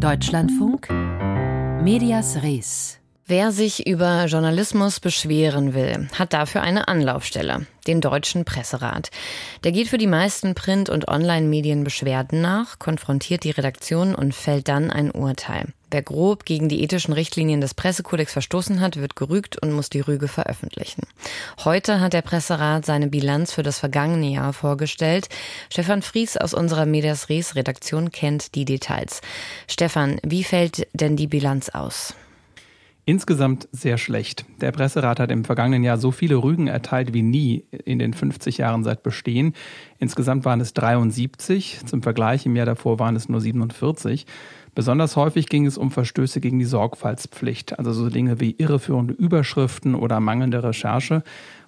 Deutschlandfunk Medias Res Wer sich über Journalismus beschweren will, hat dafür eine Anlaufstelle, den Deutschen Presserat. Der geht für die meisten Print- und Online-Medien Beschwerden nach, konfrontiert die Redaktion und fällt dann ein Urteil. Wer grob gegen die ethischen Richtlinien des Pressekodex verstoßen hat, wird gerügt und muss die Rüge veröffentlichen. Heute hat der Presserat seine Bilanz für das vergangene Jahr vorgestellt. Stefan Fries aus unserer Medias Res Redaktion kennt die Details. Stefan, wie fällt denn die Bilanz aus? Insgesamt sehr schlecht. Der Presserat hat im vergangenen Jahr so viele Rügen erteilt wie nie in den 50 Jahren seit Bestehen. Insgesamt waren es 73. Zum Vergleich im Jahr davor waren es nur 47. Besonders häufig ging es um Verstöße gegen die Sorgfaltspflicht, also so Dinge wie irreführende Überschriften oder mangelnde Recherche.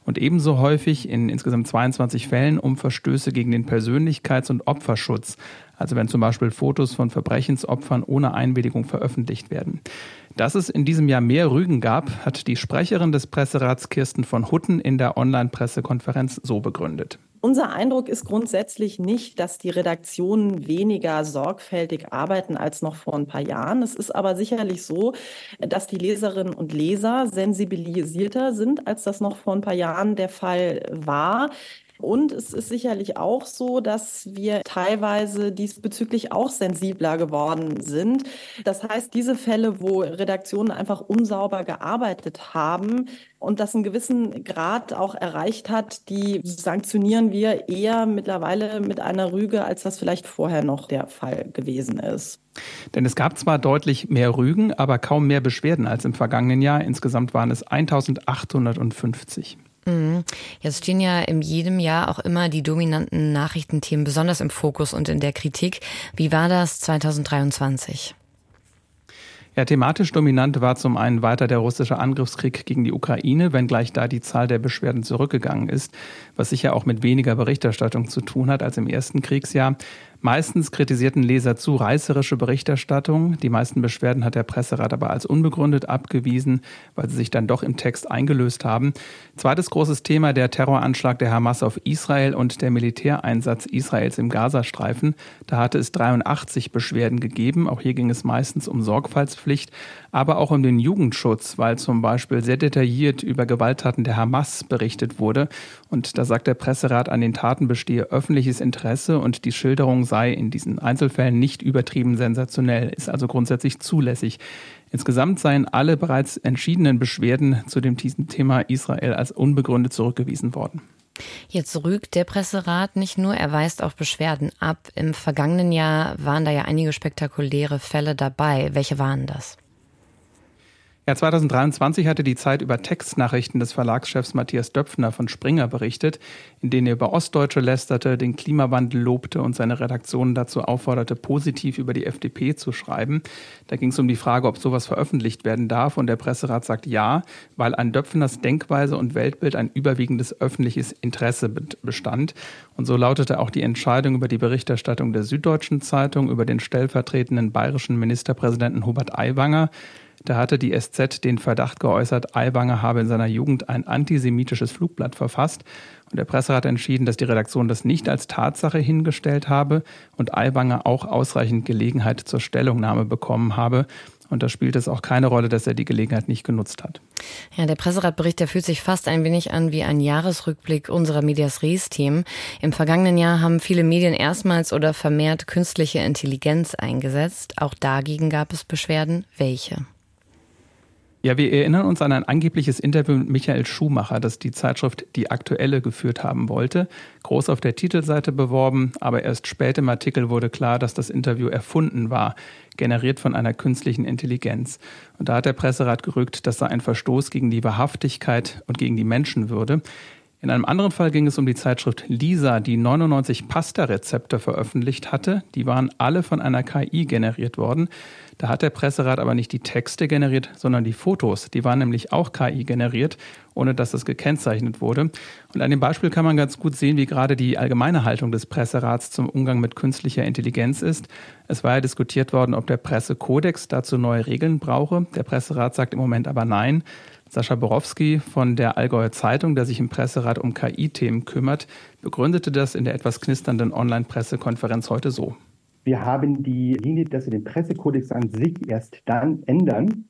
Und ebenso häufig in insgesamt 22 Fällen um Verstöße gegen den Persönlichkeits- und Opferschutz, also wenn zum Beispiel Fotos von Verbrechensopfern ohne Einwilligung veröffentlicht werden. Dass es in diesem Jahr mehr Rügen gab, hat die Sprecherin des Presserats Kirsten von Hutten in der Online-Pressekonferenz so begründet. Unser Eindruck ist grundsätzlich nicht, dass die Redaktionen weniger sorgfältig arbeiten als noch vor ein paar Jahren. Es ist aber sicherlich so, dass die Leserinnen und Leser sensibilisierter sind, als das noch vor ein paar Jahren der Fall war. Und es ist sicherlich auch so, dass wir teilweise diesbezüglich auch sensibler geworden sind. Das heißt, diese Fälle, wo Redaktionen einfach unsauber gearbeitet haben und das einen gewissen Grad auch erreicht hat, die sanktionieren wir eher mittlerweile mit einer Rüge, als das vielleicht vorher noch der Fall gewesen ist. Denn es gab zwar deutlich mehr Rügen, aber kaum mehr Beschwerden als im vergangenen Jahr. Insgesamt waren es 1850. Mhm. Jetzt stehen ja in jedem Jahr auch immer die dominanten Nachrichtenthemen besonders im Fokus und in der Kritik. Wie war das 2023? Ja, thematisch dominant war zum einen weiter der russische Angriffskrieg gegen die Ukraine, wenngleich da die Zahl der Beschwerden zurückgegangen ist, was sicher auch mit weniger Berichterstattung zu tun hat als im ersten Kriegsjahr. Meistens kritisierten Leser zu reißerische Berichterstattung. Die meisten Beschwerden hat der Presserat aber als unbegründet abgewiesen, weil sie sich dann doch im Text eingelöst haben. Zweites großes Thema der Terroranschlag der Hamas auf Israel und der Militäreinsatz Israels im Gazastreifen. Da hatte es 83 Beschwerden gegeben. Auch hier ging es meistens um Sorgfaltspflicht, aber auch um den Jugendschutz, weil zum Beispiel sehr detailliert über Gewalttaten der Hamas berichtet wurde. Und da sagt der Presserat, an den Taten bestehe öffentliches Interesse und die Schilderung sei in diesen Einzelfällen nicht übertrieben sensationell, ist also grundsätzlich zulässig. Insgesamt seien alle bereits entschiedenen Beschwerden zu dem Thema Israel als unbegründet zurückgewiesen worden. Jetzt rügt der Presserat nicht nur, er weist auch Beschwerden ab. Im vergangenen Jahr waren da ja einige spektakuläre Fälle dabei. Welche waren das? Ja, 2023 hatte die Zeit über Textnachrichten des Verlagschefs Matthias Döpfner von Springer berichtet, in denen er über Ostdeutsche lästerte, den Klimawandel lobte und seine Redaktion dazu aufforderte, positiv über die FDP zu schreiben. Da ging es um die Frage, ob sowas veröffentlicht werden darf und der Presserat sagt ja, weil an Döpfners Denkweise und Weltbild ein überwiegendes öffentliches Interesse bestand. Und so lautete auch die Entscheidung über die Berichterstattung der Süddeutschen Zeitung über den stellvertretenden bayerischen Ministerpräsidenten Hubert Aiwanger. Da hatte die SZ den Verdacht geäußert, Aiwanger habe in seiner Jugend ein antisemitisches Flugblatt verfasst. Und der Presserat entschieden, dass die Redaktion das nicht als Tatsache hingestellt habe und Aiwanger auch ausreichend Gelegenheit zur Stellungnahme bekommen habe. Und da spielt es auch keine Rolle, dass er die Gelegenheit nicht genutzt hat. Ja, der Presseratbericht, der fühlt sich fast ein wenig an wie ein Jahresrückblick unserer Medias Res-Themen. Im vergangenen Jahr haben viele Medien erstmals oder vermehrt künstliche Intelligenz eingesetzt. Auch dagegen gab es Beschwerden. Welche? Ja, wir erinnern uns an ein angebliches Interview mit Michael Schumacher, das die Zeitschrift Die Aktuelle geführt haben wollte. Groß auf der Titelseite beworben, aber erst spät im Artikel wurde klar, dass das Interview erfunden war, generiert von einer künstlichen Intelligenz. Und da hat der Presserat gerückt, das sei ein Verstoß gegen die Wahrhaftigkeit und gegen die Menschenwürde. In einem anderen Fall ging es um die Zeitschrift Lisa, die 99 Pasta-Rezepte veröffentlicht hatte. Die waren alle von einer KI generiert worden. Da hat der Presserat aber nicht die Texte generiert, sondern die Fotos. Die waren nämlich auch KI generiert, ohne dass das gekennzeichnet wurde. Und an dem Beispiel kann man ganz gut sehen, wie gerade die allgemeine Haltung des Presserats zum Umgang mit künstlicher Intelligenz ist. Es war ja diskutiert worden, ob der Pressekodex dazu neue Regeln brauche. Der Presserat sagt im Moment aber nein. Sascha Borowski von der Allgäuer Zeitung, der sich im Presserat um KI-Themen kümmert, begründete das in der etwas knisternden Online-Pressekonferenz heute so. Wir haben die Linie, dass wir den Pressekodex an sich erst dann ändern,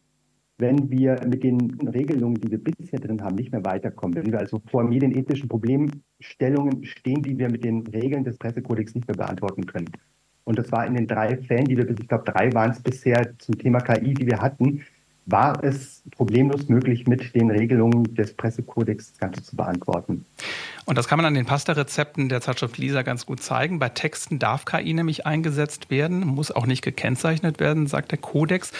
wenn wir mit den Regelungen, die wir bisher drin haben, nicht mehr weiterkommen. Wenn wir also vor medienethischen Problemstellungen stehen, die wir mit den Regeln des Pressekodex nicht mehr beantworten können. Und das war in den drei Fällen, die wir, ich glaube, drei waren es bisher zum Thema KI, die wir hatten, war es problemlos möglich, mit den Regelungen des Pressekodex das Ganze zu beantworten. Und das kann man an den Pasta-Rezepten der Zeitschrift Lisa ganz gut zeigen. Bei Texten darf KI nämlich eingesetzt werden, muss auch nicht gekennzeichnet werden, sagt der Kodex,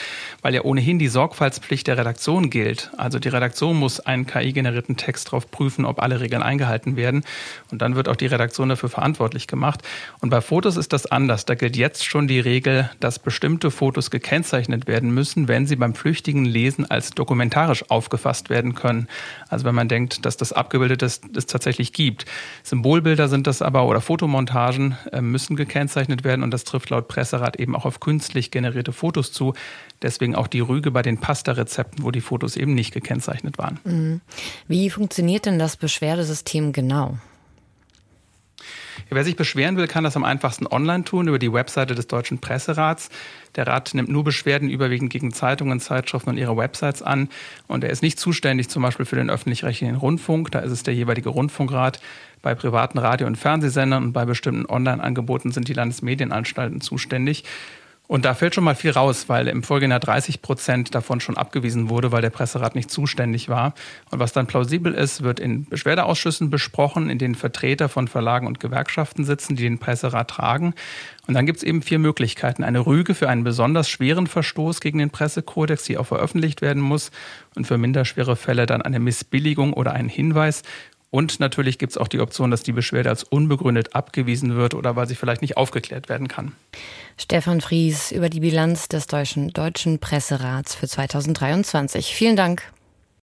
weil ja ohnehin die Sorgfaltspflicht der Redaktion gilt. Also die Redaktion muss einen KI-generierten Text darauf prüfen, ob alle Regeln eingehalten werden. Und dann wird auch die Redaktion dafür verantwortlich gemacht. Und bei Fotos ist das anders. Da gilt jetzt schon die Regel, dass bestimmte Fotos gekennzeichnet werden müssen, wenn sie beim flüchtigen Lesen als dokumentarisch aufgefasst werden können. Also wenn man denkt, dass das abgebildet ist, ist tatsächlich gibt. Symbolbilder sind das aber oder Fotomontagen äh, müssen gekennzeichnet werden und das trifft laut Presserat eben auch auf künstlich generierte Fotos zu. Deswegen auch die Rüge bei den Pasta-Rezepten, wo die Fotos eben nicht gekennzeichnet waren. Mhm. Wie funktioniert denn das Beschwerdesystem genau? Wer sich beschweren will, kann das am einfachsten online tun über die Webseite des Deutschen Presserats. Der Rat nimmt nur Beschwerden überwiegend gegen Zeitungen, Zeitschriften und ihre Websites an. Und er ist nicht zuständig zum Beispiel für den öffentlich-rechtlichen Rundfunk. Da ist es der jeweilige Rundfunkrat. Bei privaten Radio- und Fernsehsendern und bei bestimmten Online-Angeboten sind die Landesmedienanstalten zuständig. Und da fällt schon mal viel raus, weil im Folgejahr 30 Prozent davon schon abgewiesen wurde, weil der Presserat nicht zuständig war. Und was dann plausibel ist, wird in Beschwerdeausschüssen besprochen, in denen Vertreter von Verlagen und Gewerkschaften sitzen, die den Presserat tragen. Und dann gibt es eben vier Möglichkeiten. Eine Rüge für einen besonders schweren Verstoß gegen den Pressekodex, die auch veröffentlicht werden muss. Und für minderschwere Fälle dann eine Missbilligung oder einen Hinweis. Und natürlich gibt es auch die Option, dass die Beschwerde als unbegründet abgewiesen wird oder weil sie vielleicht nicht aufgeklärt werden kann. Stefan Fries über die Bilanz des Deutschen, Deutschen Presserats für 2023. Vielen Dank.